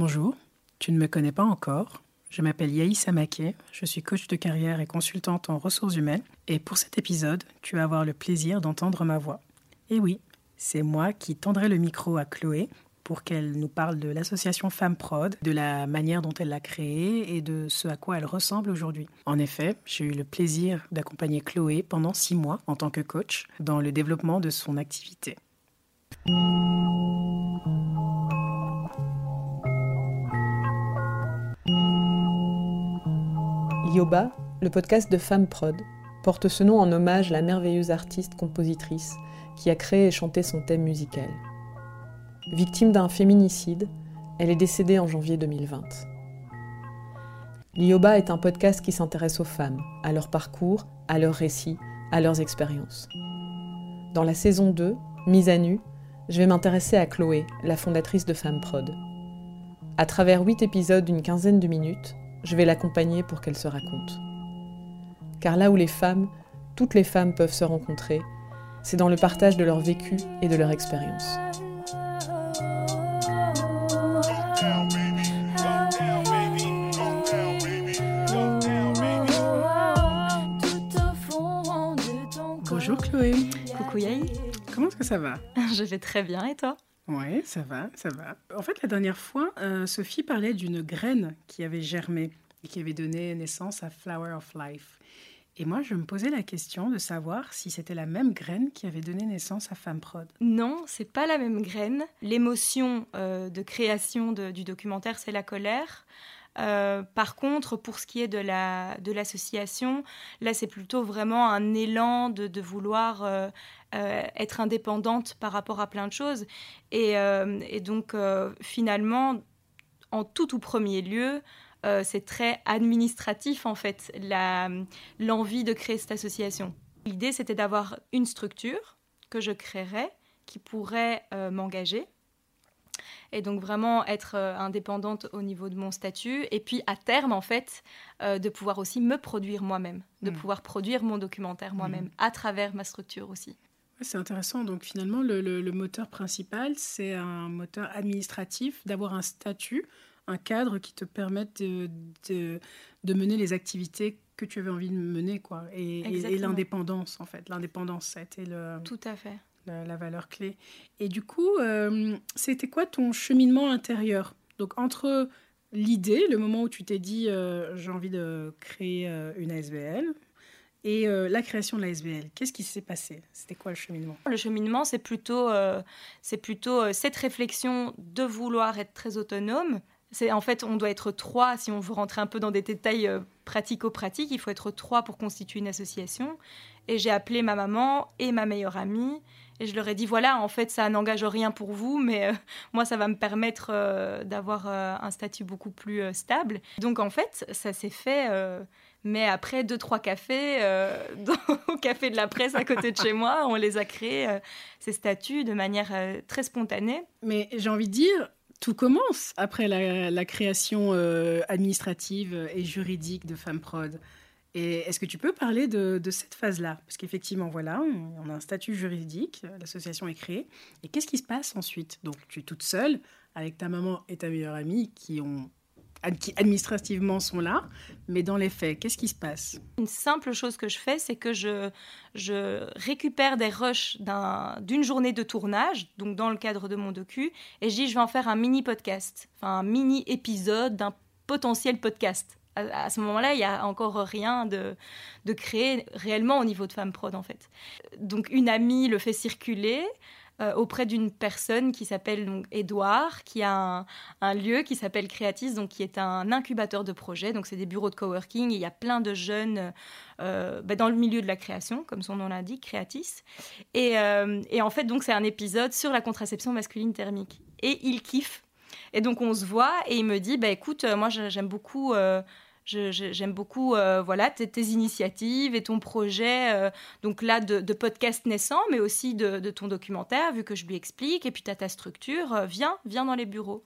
Bonjour, tu ne me connais pas encore. Je m'appelle Yaïs Amaké, je suis coach de carrière et consultante en ressources humaines. Et pour cet épisode, tu vas avoir le plaisir d'entendre ma voix. Et oui, c'est moi qui tendrai le micro à Chloé pour qu'elle nous parle de l'association Femmes Prod, de la manière dont elle l'a créée et de ce à quoi elle ressemble aujourd'hui. En effet, j'ai eu le plaisir d'accompagner Chloé pendant six mois en tant que coach dans le développement de son activité. Yoba, le podcast de Femme Prod, porte ce nom en hommage à la merveilleuse artiste-compositrice qui a créé et chanté son thème musical. Victime d'un féminicide, elle est décédée en janvier 2020. L'Ioba est un podcast qui s'intéresse aux femmes, à leur parcours, à leurs récits, à leurs expériences. Dans la saison 2, Mise à nu, je vais m'intéresser à Chloé, la fondatrice de Femme Prod. À travers 8 épisodes d'une quinzaine de minutes, je vais l'accompagner pour qu'elle se raconte. Car là où les femmes, toutes les femmes peuvent se rencontrer, c'est dans le partage de leur vécu et de leur expérience. Bonjour Chloé. Coucou Yaï. Comment est-ce que ça va? Je vais très bien et toi? Oui, ça va, ça va. En fait, la dernière fois, euh, Sophie parlait d'une graine qui avait germé et qui avait donné naissance à Flower of Life. Et moi, je me posais la question de savoir si c'était la même graine qui avait donné naissance à Femme Prod. Non, c'est pas la même graine. L'émotion euh, de création du documentaire, c'est la colère. Euh, par contre, pour ce qui est de la de l'association, là, c'est plutôt vraiment un élan de, vouloir euh, être indépendante par rapport à plein de choses. Et, donc, finalement, en tout tout premier lieu, euh, c'est très administratif en fait, l'envie de créer cette association. L'idée c'était d'avoir une structure que je créerais qui pourrait euh, m'engager et donc vraiment être euh, indépendante au niveau de mon statut et puis à terme en fait de pouvoir aussi me produire moi-même, de hmm. pouvoir produire mon documentaire moi-même hmm. à travers ma structure aussi. C'est intéressant. Donc finalement, le moteur principal, c'est un moteur administratif, d'avoir un statut un cadre qui te permette de, de, mener les activités que tu avais envie de mener, quoi. Et, l'indépendance, en fait. L'indépendance, ça a été le, Tout à fait. La, valeur clé. Et du coup, euh, c'était quoi ton cheminement intérieur? Donc, entre l'idée, le moment où tu t'es dit euh, j'ai envie de créer euh, une ASBL, et la création de l'ASBL, qu'est-ce qui s'est passé? C'était quoi le cheminement? Le cheminement, c'est plutôt, plutôt cette réflexion de vouloir être très autonome, c'est en fait, on doit être trois si on veut rentrer un peu dans des détails pratico-pratiques. Il faut être trois pour constituer une association. Et j'ai appelé ma maman et ma meilleure amie et je leur ai dit voilà, en fait, ça n'engage rien pour vous, mais euh, moi, ça va me permettre euh, d'avoir un statut beaucoup plus stable. Donc en fait, ça s'est fait. mais après deux, trois cafés, au café de la presse à côté de chez moi, on les a créés, ces statuts, de manière très spontanée. Mais j'ai envie de dire, tout commence après la, création euh, administrative et juridique de FemmeProd. Et est-ce que tu peux parler de, cette phase-là? Parce qu'effectivement, voilà, on, a un statut juridique, l'association est créée. Et qu'est-ce qui se passe ensuite? Donc, tu es toute seule avec ta maman et ta meilleure amie qui ont qui administrativement sont là, mais dans les faits, qu'est-ce qui se passe? Une simple chose que je fais, c'est que je, récupère des rushs d'une journée de tournage, donc dans le cadre de mon docu, et je dis je vais en faire un mini podcast, enfin un mini épisode d'un potentiel podcast. À, ce moment-là, il n'y a encore rien de, de créé réellement au niveau de Femme Prod, en fait. Donc une amie le fait circuler, euh, auprès d'une personne qui s'appelle donc Edouard, qui a un, lieu qui s'appelle Creatis, donc qui est un incubateur de projets. Donc c'est des bureaux de coworking. Il y a plein de jeunes euh, bah, dans le milieu de la création, comme son nom l'indique, Creatis. Et, euh, et en fait, donc c'est un épisode sur la contraception masculine thermique. Et il kiffe. Et donc on se voit et il me dit, bah écoute, moi j'aime beaucoup J'aime beaucoup euh, voilà tes, initiatives et ton projet, euh, donc là de, podcast naissant, mais aussi de, ton documentaire, vu que je lui explique. Et puis tu as ta structure, euh, viens, viens dans les bureaux.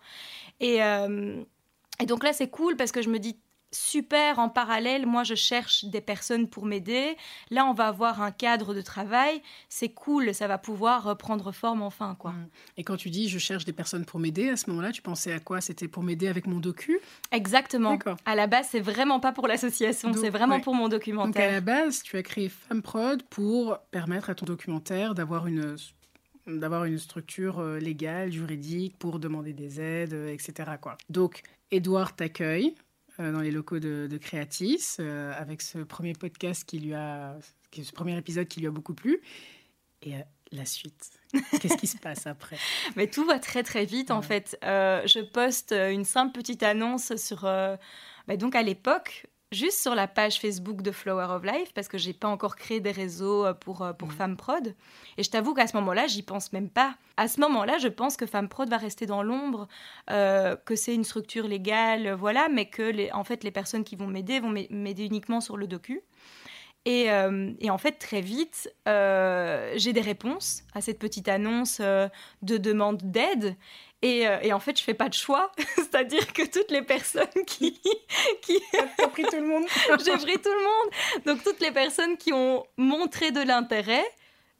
Et, et donc là, c'est cool parce que je me dis, super en parallèle, moi je cherche des personnes pour m'aider. Là, on va avoir un cadre de travail. C'est cool, ça va pouvoir prendre forme enfin. quoi. Mm. Et quand tu dis je cherche des personnes pour m'aider, à ce moment-là, tu pensais à quoi? C'était pour m'aider avec mon docu? Exactement. À la base, c'est vraiment pas pour l'association, c'est vraiment pour mon documentaire. Donc à la base, tu as créé FemmeProd pour permettre à ton documentaire d'avoir une d'avoir une structure euh, légale, juridique pour demander des aides, euh, etc. Quoi. Donc, Edouard t'accueille dans les locaux de, Créatis, euh, avec ce premier podcast qui lui a, ce premier épisode qui lui a beaucoup plu. Et euh, la suite, qu'est-ce qui se passe après? Mais tout va très très vite en fait. je poste une simple petite annonce sur. Bah, donc à l'époque, juste sur la page Facebook de Flower of Life parce que j'ai pas encore créé des réseaux euh, pour, euh, pour mmh. Prod. Et je t'avoue qu'à ce moment-là, j'y pense même pas. À ce moment-là, je pense que Femme Prod va rester dans l'ombre, euh, que c'est une structure légale, voilà, mais que les, en fait, les personnes qui vont m'aider vont m'aider uniquement sur le docu. Et, et, en fait, très vite, j'ai des réponses à cette petite annonce de demande d'aide. Euh, et, en fait, je fais pas de choix. C'est-à-dire que toutes les personnes qui. qui... T'as pris tout le monde J'ai pris tout le monde. Donc, toutes les personnes qui ont montré de l'intérêt,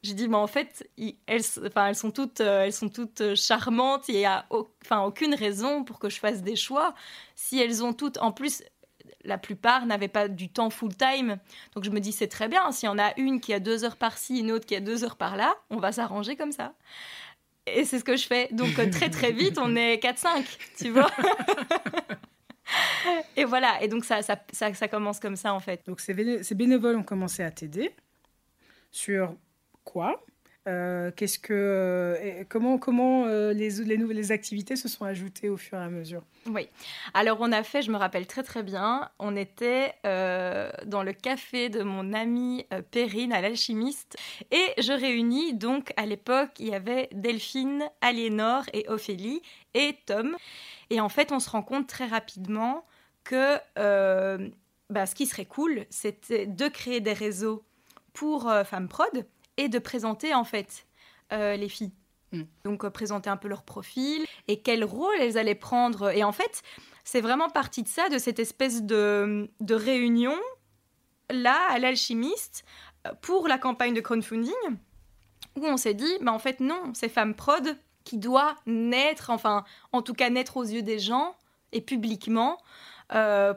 j'ai dit, mais en fait, elles, enfin, elles, sont toutes, euh, elles sont toutes euh, charmantes. Il n'y a enfin, aucune raison pour que je fasse des choix. Si elles ont toutes. En plus, la plupart n'avaient pas du temps full-time. Donc je me dis, c'est très bien. S'il y en a une qui a deux heures par-ci, une autre qui a deux heures par-là, on va s'arranger comme ça. Et c'est ce que je fais. Donc euh, très très vite, on est 4-5, tu vois. et voilà, et donc ça, ça, ça, commence comme ça en fait. Donc ces, bénévoles ont commencé à t'aider sur quoi? Euh, qu'est-ce que, euh, comment comment euh, les, les nouvelles activités se sont ajoutées au fur et à mesure? Oui. Alors on a fait, je me rappelle très très bien, on était dans le café de mon amie Perrine à l'alchimiste et je réunis donc à l'époque il y avait Delphine, Aliénor et Ophélie et Tom. Et en fait on se rend compte très rapidement que bah, ce qui serait cool c'était de créer des réseaux pour Femmes Prod et de présenter en fait euh, les filles. Mm. Donc euh, présenter un peu leur profil et quel rôle elles allaient prendre. Et en fait, c'est vraiment parti de ça, de cette espèce de, de réunion là à l'alchimiste euh, pour la campagne de crowdfunding où on s'est dit, bah en fait non, c'est Femme Prod qui doit naître, enfin en tout cas naître aux yeux des gens et publiquement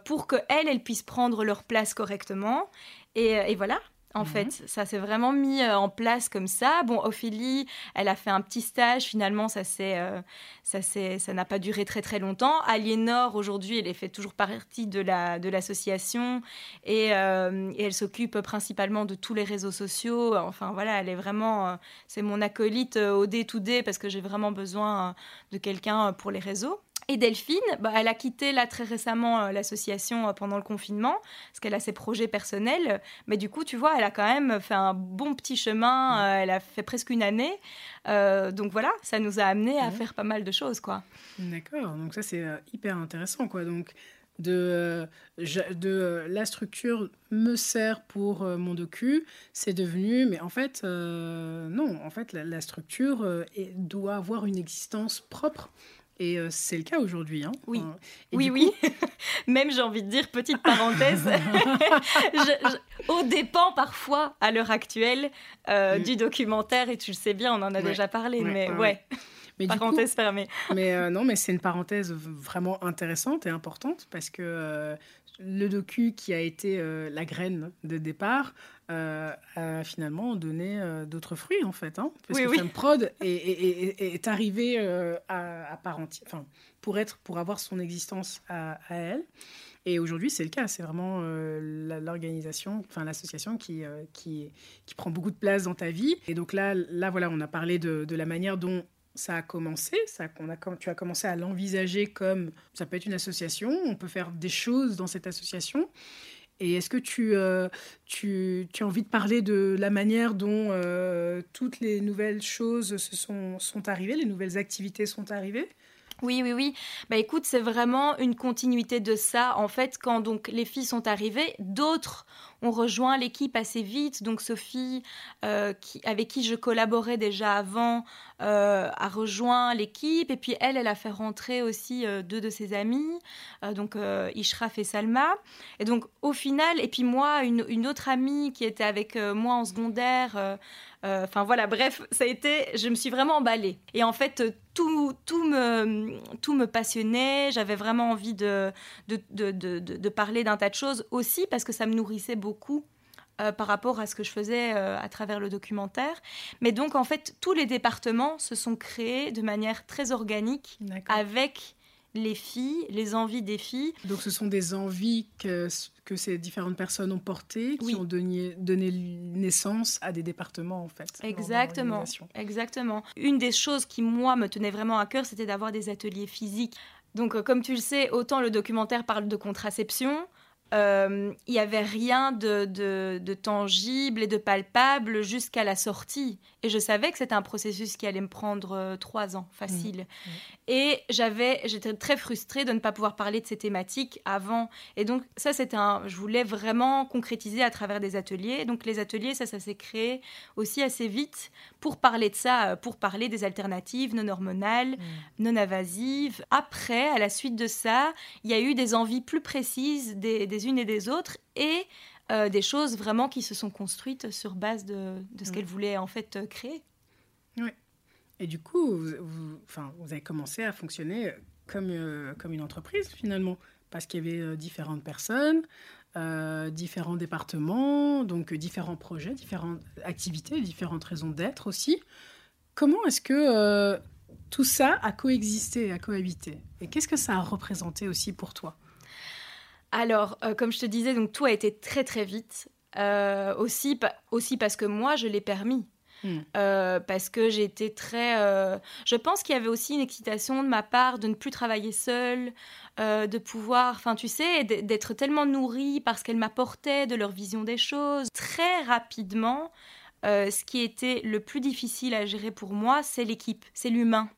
pour qu'elles, elles puissent prendre leur place correctement. Et, et voilà, en mhm. fait. Ça s'est vraiment mis euh, en place comme ça. Bon, Ophélie, elle a fait un petit stage. Finalement, ça s'est, euh, ça ça n'a pas duré très très longtemps. Aliénor, aujourd'hui, elle fait toujours partie de la de l'association et, euh, et, elle s'occupe principalement de tous les réseaux sociaux. Enfin voilà, elle est vraiment, c'est mon acolyte au day to day parce que j'ai vraiment besoin de quelqu'un pour les réseaux. Et Delphine, bah, elle a quitté là très récemment euh, l'association euh, pendant le confinement parce qu'elle a ses projets personnels. Mais du coup, tu vois, elle a quand même fait un bon petit chemin. Euh, elle a fait presque une année. donc voilà, ça nous a amené à faire pas mal de choses, quoi. D'accord. Donc ça, c'est hyper intéressant, quoi. Donc de, de la structure me sert pour mon docu, c'est devenu, mais en fait, non, en fait, la, structure doit avoir une existence propre. Et euh, c'est le cas aujourd'hui. Hein. Oui, oui, oui. Même, j'ai envie de dire, petite parenthèse, au dépend parfois, à l'heure actuelle, euh, mm. du documentaire, et tu le sais bien, on en a déjà parlé, mais ouais. Mais parenthèse fermée. Mais euh, non, mais c'est une parenthèse vraiment intéressante et importante parce que le docu qui a été la graine de départ euh, a finalement donné euh, d'autres fruits en fait. Hein, parce que Prod est, arrivé euh, à, part entière, enfin, pour être, pour avoir son existence à, elle. Et aujourd'hui, c'est le cas. C'est vraiment l'organisation, enfin l'association qui, qui, qui prend beaucoup de place dans ta vie. Et donc là, là voilà, on a parlé de, de la manière dont ça a commencé, ça, a, tu as commencé à l'envisager comme ça peut être une association, on peut faire des choses dans cette association. Et est-ce que tu, euh, as envie de parler de la manière dont euh, toutes les nouvelles choses se sont, sont arrivées, les nouvelles activités sont arrivées? Oui, oui, oui. Bah écoute, c'est vraiment une continuité de ça. En fait, quand donc les filles sont arrivées, d'autres ont rejoint l'équipe assez vite. Donc Sophie, euh, avec qui je collaborais déjà avant, euh, a rejoint l'équipe. Et puis elle, elle a fait rentrer aussi euh, deux de ses amis, donc Ishraf et Salma. Et donc au final, et puis moi, une, autre amie qui était avec moi en secondaire, enfin voilà, bref, ça a été, je me suis vraiment emballée. Et en fait, tout, tout, me, tout me passionnait. J'avais vraiment envie de, de, de, de, parler d'un tas de choses aussi parce que ça me nourrissait beaucoup. Euh, par rapport à ce que je faisais euh, à travers le documentaire. Mais donc, en fait, tous les départements se sont créés de manière très organique avec les filles, les envies des filles. Donc ce sont des envies que, que ces différentes personnes ont portées, qui ont donné, donné, naissance à des départements en fait. Exactement, exactement. Une des choses qui moi me tenait vraiment à cœur, c'était d'avoir des ateliers physiques. Donc euh, comme tu le sais, autant le documentaire parle de contraception, euh, il n'y avait rien de, de, tangible et de palpable jusqu'à la sortie. Et je savais que c'était un processus qui allait me prendre euh, trois ans, facile. Mmh. Mmh. Et j'avais, j'étais très frustrée de ne pas pouvoir parler de ces thématiques avant. Et donc ça, c'était un, je voulais vraiment concrétiser à travers des ateliers. Donc les ateliers, ça, ça s'est créé aussi assez vite pour parler de ça, euh, pour parler des alternatives non hormonales, mmh. non invasives. Après, à la suite de ça, il y a eu des envies plus précises des des unes et des autres et euh, des choses vraiment qui se sont construites sur base de, de ce qu'elles voulaient en fait euh, créer. Oui. Et du coup, vous, enfin, vous avez commencé à fonctionner comme, euh, comme une entreprise finalement, parce qu'il y avait différentes personnes, différents départements, donc différents projets, différentes activités, différentes raisons d'être aussi. Comment est-ce que tout ça a coexisté, a cohabité? Et qu'est-ce que ça a représenté aussi pour toi? Alors, euh, comme je te disais, donc tout a été très très vite. Euh, aussi, aussi parce que moi, je l'ai permis. Hmm. Euh, parce que j'étais très. Je pense qu'il y avait aussi une excitation de ma part de ne plus travailler seule, de pouvoir, enfin tu sais, d'être tellement nourrie parce qu'elle m'apportait de leur vision des choses. Très rapidement, ce qui était le plus difficile à gérer pour moi, c'est l'équipe, c'est l'humain.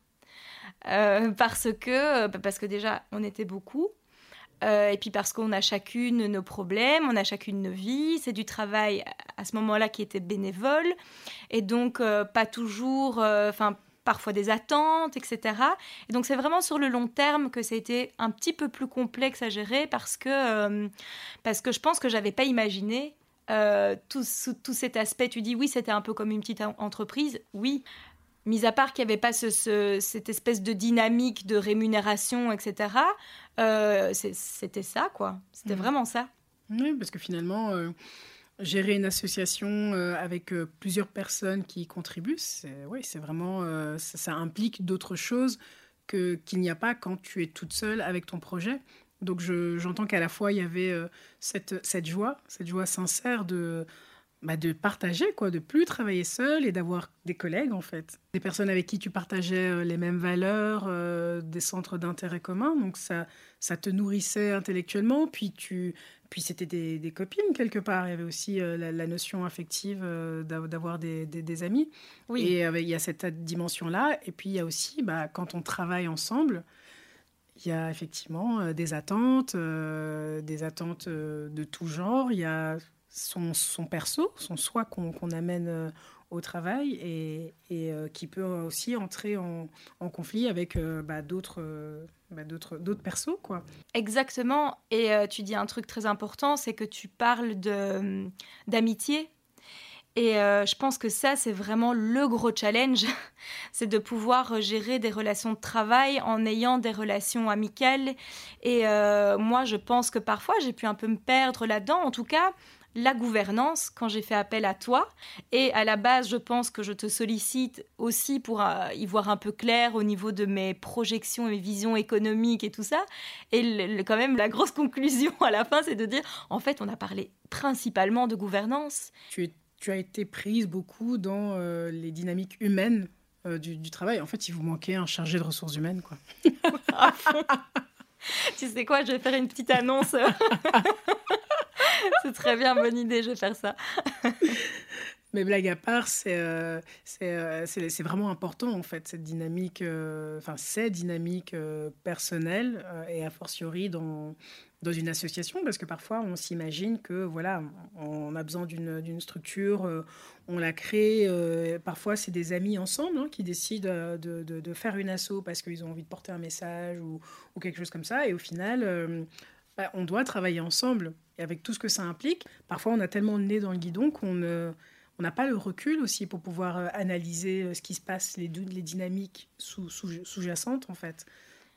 parce que, parce que déjà, on était beaucoup. Euh, et puis parce qu'on a chacune nos problèmes, on a chacune nos vies, c'est du travail à ce moment-là qui était bénévole, et donc euh, pas toujours, euh, enfin parfois des attentes, etc. Et donc c'est vraiment sur le long terme que ça a été un petit peu plus complexe à gérer parce que, parce que je pense que j'avais pas imaginé tout, tout, cet aspect. Tu dis oui, c'était un peu comme une petite entreprise, oui. Mis à part qu'il n'y avait pas ce, cette espèce de dynamique de rémunération, etc., euh, c'était ça, quoi. C'était mm. vraiment ça. Oui, parce que finalement, euh, gérer une association euh, avec plusieurs personnes qui contribuent, c'est oui, vraiment, ça, implique d'autres choses que qu'il n'y a pas quand tu es toute seule avec ton projet. Donc j'entends qu'à la fois il y avait cette, cette joie, cette joie sincère de bah, de partager, quoi, de plus travailler seul et d'avoir des collègues, en fait. Des personnes avec qui tu partageais euh, les mêmes valeurs, euh, des centres d'intérêt communs. Donc, ça, ça te nourrissait intellectuellement. Puis, tu, puis c'était des, copines, quelque part. Il y avait aussi euh, la, notion affective d'avoir des, des, amis. Oui. Et il y a cette dimension-là. Et puis, il y a aussi, bah, quand on travaille ensemble, il y a effectivement des attentes, des attentes de tout genre. Il y a son, perso, son soi qu'on amène euh, au travail et, euh, qui peut aussi entrer en, conflit avec euh, bah, d'autres bah, d'autres d'autres persos quoi. Exactement et tu dis un truc très important c'est que tu parles de d'amitié et je pense que ça, c'est vraiment le gros challenge, c'est de pouvoir gérer des relations de travail en ayant des relations amicales. Et moi, je pense que parfois, j'ai pu un peu me perdre là-dedans. En tout cas, la gouvernance quand j'ai fait appel à toi. Et à la base, je pense que je te sollicite aussi pour euh, y voir un peu clair au niveau de mes projections et mes visions économiques et tout ça. Et quand même, la grosse conclusion à la fin, c'est de dire, en fait, on a parlé principalement de gouvernance. Tu, as été prise beaucoup dans euh, les dynamiques humaines euh, du, travail. En fait, il vous manquait un chargé de ressources humaines, quoi. tu sais quoi, je vais faire une petite annonce. C'est très bien, bonne idée, je vais faire ça. Mais blague à part, c'est c'est vraiment important en fait, cette dynamique, enfin ces dynamiques personnelles et a fortiori dans, dans une association parce que parfois on s'imagine que voilà on a besoin d'une structure euh, on la crée euh, parfois c'est des amis ensemble hein, qui décident euh, de, de, faire une asso parce qu'ils ont envie de porter un message ou, ou, quelque chose comme ça et au final bah, on doit travailler ensemble. Et avec tout ce que ça implique parfois on a tellement le nez dans le guidon qu'on on n'a pas le recul aussi pour pouvoir analyser ce qui se passe les, les dynamiques sous-jacentes en fait.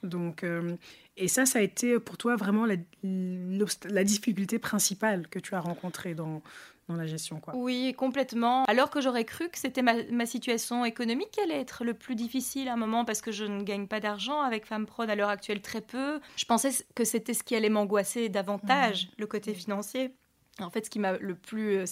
Donc, euh, et ça, ça a été pour toi vraiment la, la difficulté principale que tu as rencontrée dans, dans la gestion. Quoi. Oui, complètement. Alors que j'aurais cru que c'était ma, ma, situation économique qui allait être le plus difficile à un moment parce que je ne gagne pas d'argent avec Femme Prod à l'heure actuelle très peu. Je pensais que c'était ce qui allait m'angoisser davantage, mmh. le côté financier. En fait, ce qui m'a le plus euh,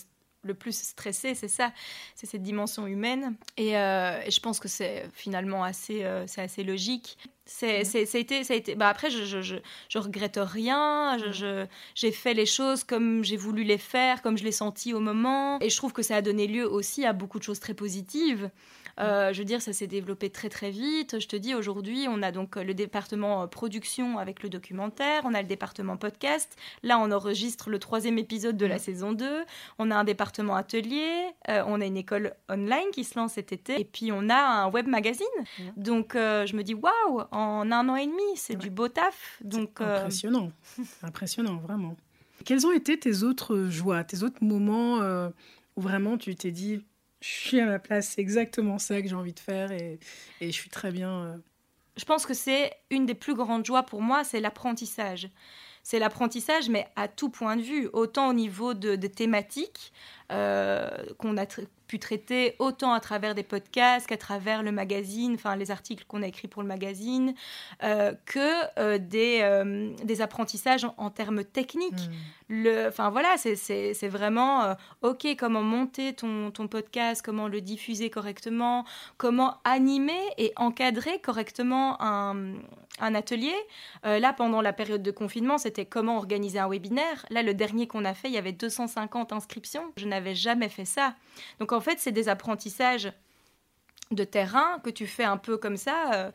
le plus stressé, c'est ça, c'est cette dimension humaine. Et, euh, je pense que c'est finalement assez, euh, c'est assez logique. C'est, c'est, ça a été, ça a été. Bah après, je, je, je, je regrette rien. Je, j'ai fait les choses comme j'ai voulu les faire, comme je l'ai senti au moment. Et je trouve que ça a donné lieu aussi à beaucoup de choses très positives. Euh, je veux dire, ça s'est développé très très vite. Je te dis, aujourd'hui, on a donc le département euh, production avec le documentaire, on a le département podcast. Là, on enregistre le troisième épisode de la saison 2. On a un département atelier, euh, on a une école online qui se lance cet été, et puis on a un web magazine. Donc, je me dis, waouh, en un an et demi, c'est du beau taf. Donc, impressionnant, impressionnant, vraiment. Quelles ont été tes autres joies, tes autres moments où vraiment tu t'es dit, je suis à ma place, c'est exactement ça que j'ai envie de faire et, je suis très bien. Euh. Je pense que c'est une des plus grandes joies pour moi, c'est l'apprentissage. C'est l'apprentissage, mais à tout point de vue, autant au niveau de, de thématiques euh, qu'on a pu traiter autant à travers des podcasts qu'à travers le magazine, enfin les articles qu'on a écrits pour le magazine, euh, que euh, des, euh, des, apprentissages en, termes techniques. Hmm. Enfin voilà, c'est vraiment OK, comment monter ton, ton, podcast, comment le diffuser correctement, comment animer et encadrer correctement un, un atelier. là, pendant la période de confinement, c'était comment organiser un webinaire. Là, le dernier qu'on a fait, il y avait 250 inscriptions. Je n'avais jamais fait ça. Donc en en fait, c'est des apprentissages de terrain que tu fais un peu comme ça. Euh,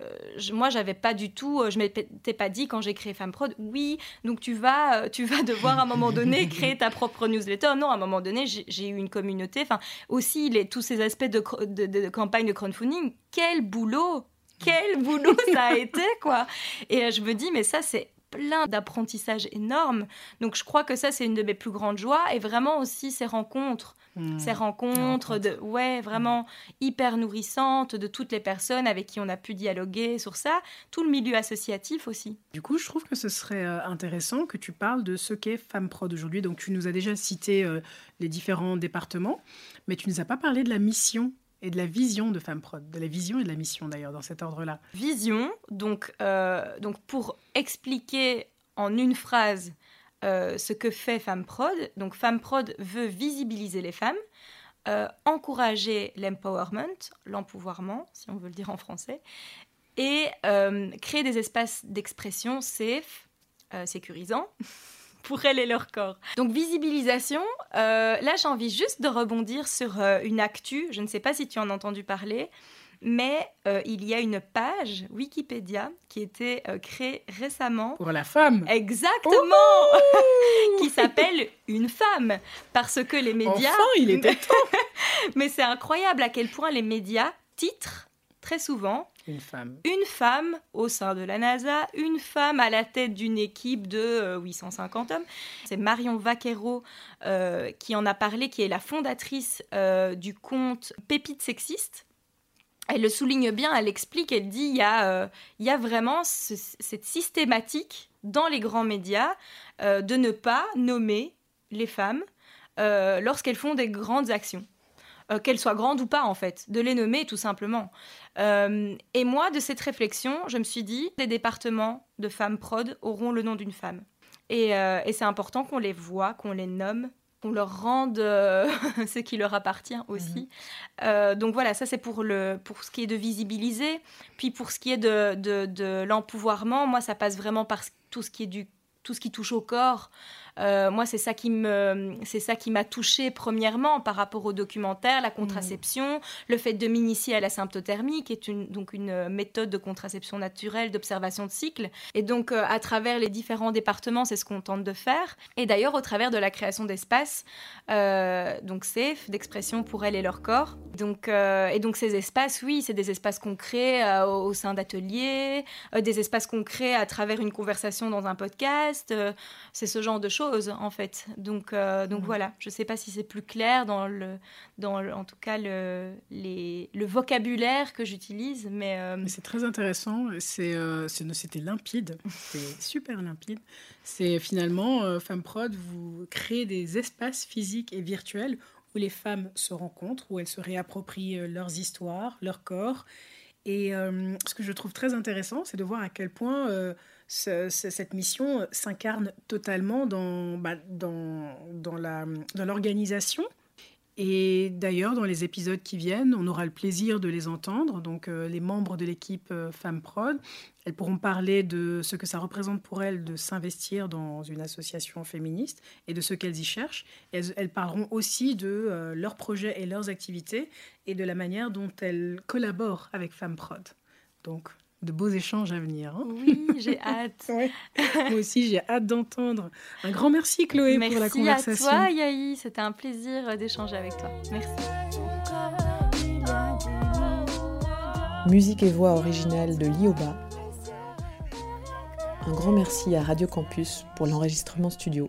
euh, moi, j'avais pas du tout, euh, je m'étais pas dit quand j'ai créé Femme Prod, oui, donc tu vas, tu vas devoir à un moment donné créer ta propre newsletter. Non, à un moment donné, j'ai eu une communauté. Enfin, aussi les, tous ces aspects de, de, campagne de crowdfunding. Quel boulot, quel boulot ça a été, quoi. Et je me dis, mais ça, c'est plein d'apprentissages énormes. Donc je crois que ça, c'est une de mes plus grandes joies. Et vraiment aussi ces rencontres Hmm. ces rencontres, de, ouais, vraiment hyper nourrissantes de toutes les personnes avec qui on a pu dialoguer sur ça, tout le milieu associatif aussi. Du coup, je trouve que ce serait euh, intéressant que tu parles de ce qu'est FemmeProd aujourd'hui. Donc, tu nous as déjà cité euh, les différents départements, mais tu ne nous as pas parlé de la mission et de la vision de FemmeProd, de la vision et de la mission d'ailleurs dans cet ordre-là. Vision, donc, euh, donc pour expliquer en une phrase euh, ce que fait FemmeProd. Donc FemmeProd veut visibiliser les femmes, euh, encourager l'empowerment, l'empouvoirment, si on veut le dire en français, et créer des espaces d'expression safe, sécurisants. pour elles et leur corps. Donc visibilisation, là j'ai envie juste de rebondir sur une actu, je ne sais pas si tu en as entendu parler, mais euh, il y a une page Wikipédia qui euh, créée récemment. Pour la femme Exactement Qui s'appelle Une femme. Parce que les médias. Enfin, il était temps Mais c'est incroyable à quel point les médias titrent très souvent. Une femme. Une femme au sein de la NASA, une femme à la tête d'une équipe de 850 euh, hommes. C'est Marion Vaquero qui en a parlé, qui est la fondatrice du compte Pépite Sexiste elle le souligne bien, elle explique, elle dit il y a, euh, il y a vraiment cette systématique dans les grands médias euh, de ne pas nommer les femmes euh, lorsqu'elles font des grandes actions. qu'elles soient grandes ou pas en fait, de les nommer tout simplement. Et moi, de cette réflexion, je me suis dit, les départements de femmes prod auront le nom d'une femme. Et, et c'est important qu'on les voit, qu'on les nomme, qu'on leur rende euh, ce qui leur appartient aussi. Mhm. Euh, donc voilà, ça c'est pour, le, pour ce qui est de visibiliser. Puis pour ce qui est de, de, de l'empouvoirment, moi ça passe vraiment par tout ce qui est du tout ce qui touche au corps, Euh, moi, c'est ça qui me, c'est ça qui m'a touchée premièrement par rapport au documentaire, la contraception, le fait de m'initier à la symptothermie, qui est une, donc une méthode de contraception naturelle, d'observation de cycle. Et donc, euh, à travers les différents départements, c'est ce qu'on tente de faire. Et d'ailleurs, au travers de la création d'espaces, euh, donc safe, d'expression pour elles et leur corps. Donc, et donc ces espaces, oui, c'est des espaces qu'on crée au sein d'ateliers, des espaces qu'on crée à travers une conversation dans un podcast. c'est ce genre de choses en fait. Donc, euh, donc voilà, je ne sais pas si c'est plus clair dans, le, dans en tout cas le, les, le vocabulaire que j'utilise, mais... Euh, c'est très intéressant, c'est, euh, c'était limpide, c'est super limpide. C'est finalement, Femme Prod, vous créez des espaces physiques et virtuels où les femmes se rencontrent, où elles se réapproprient leurs histoires, leur corps. Et ce que je trouve très intéressant, c'est de voir à quel point cette mission s'incarne totalement dans, bah, dans, l'organisation. Et d'ailleurs, dans les épisodes qui viennent, on aura le plaisir de les entendre. Donc, euh, les membres de l'équipe euh, Femmes Prod, elles pourront parler de ce que ça représente pour elles de s'investir dans une association féministe et de ce qu'elles y cherchent. elles, elles, parleront aussi de euh, leurs projets et leurs activités et de la manière dont elles collaborent avec Femmes Prod. Donc, de beaux échanges à venir. Hein. oui, j'ai hâte. Moi aussi, j'ai hâte d'entendre. Un grand merci, Chloé, pour la conversation. Merci à toi, Yahi. C'était un plaisir d'échanger avec toi. Merci. Musique et voix originale de Lioba. Un grand merci à Radio Campus pour l'enregistrement studio.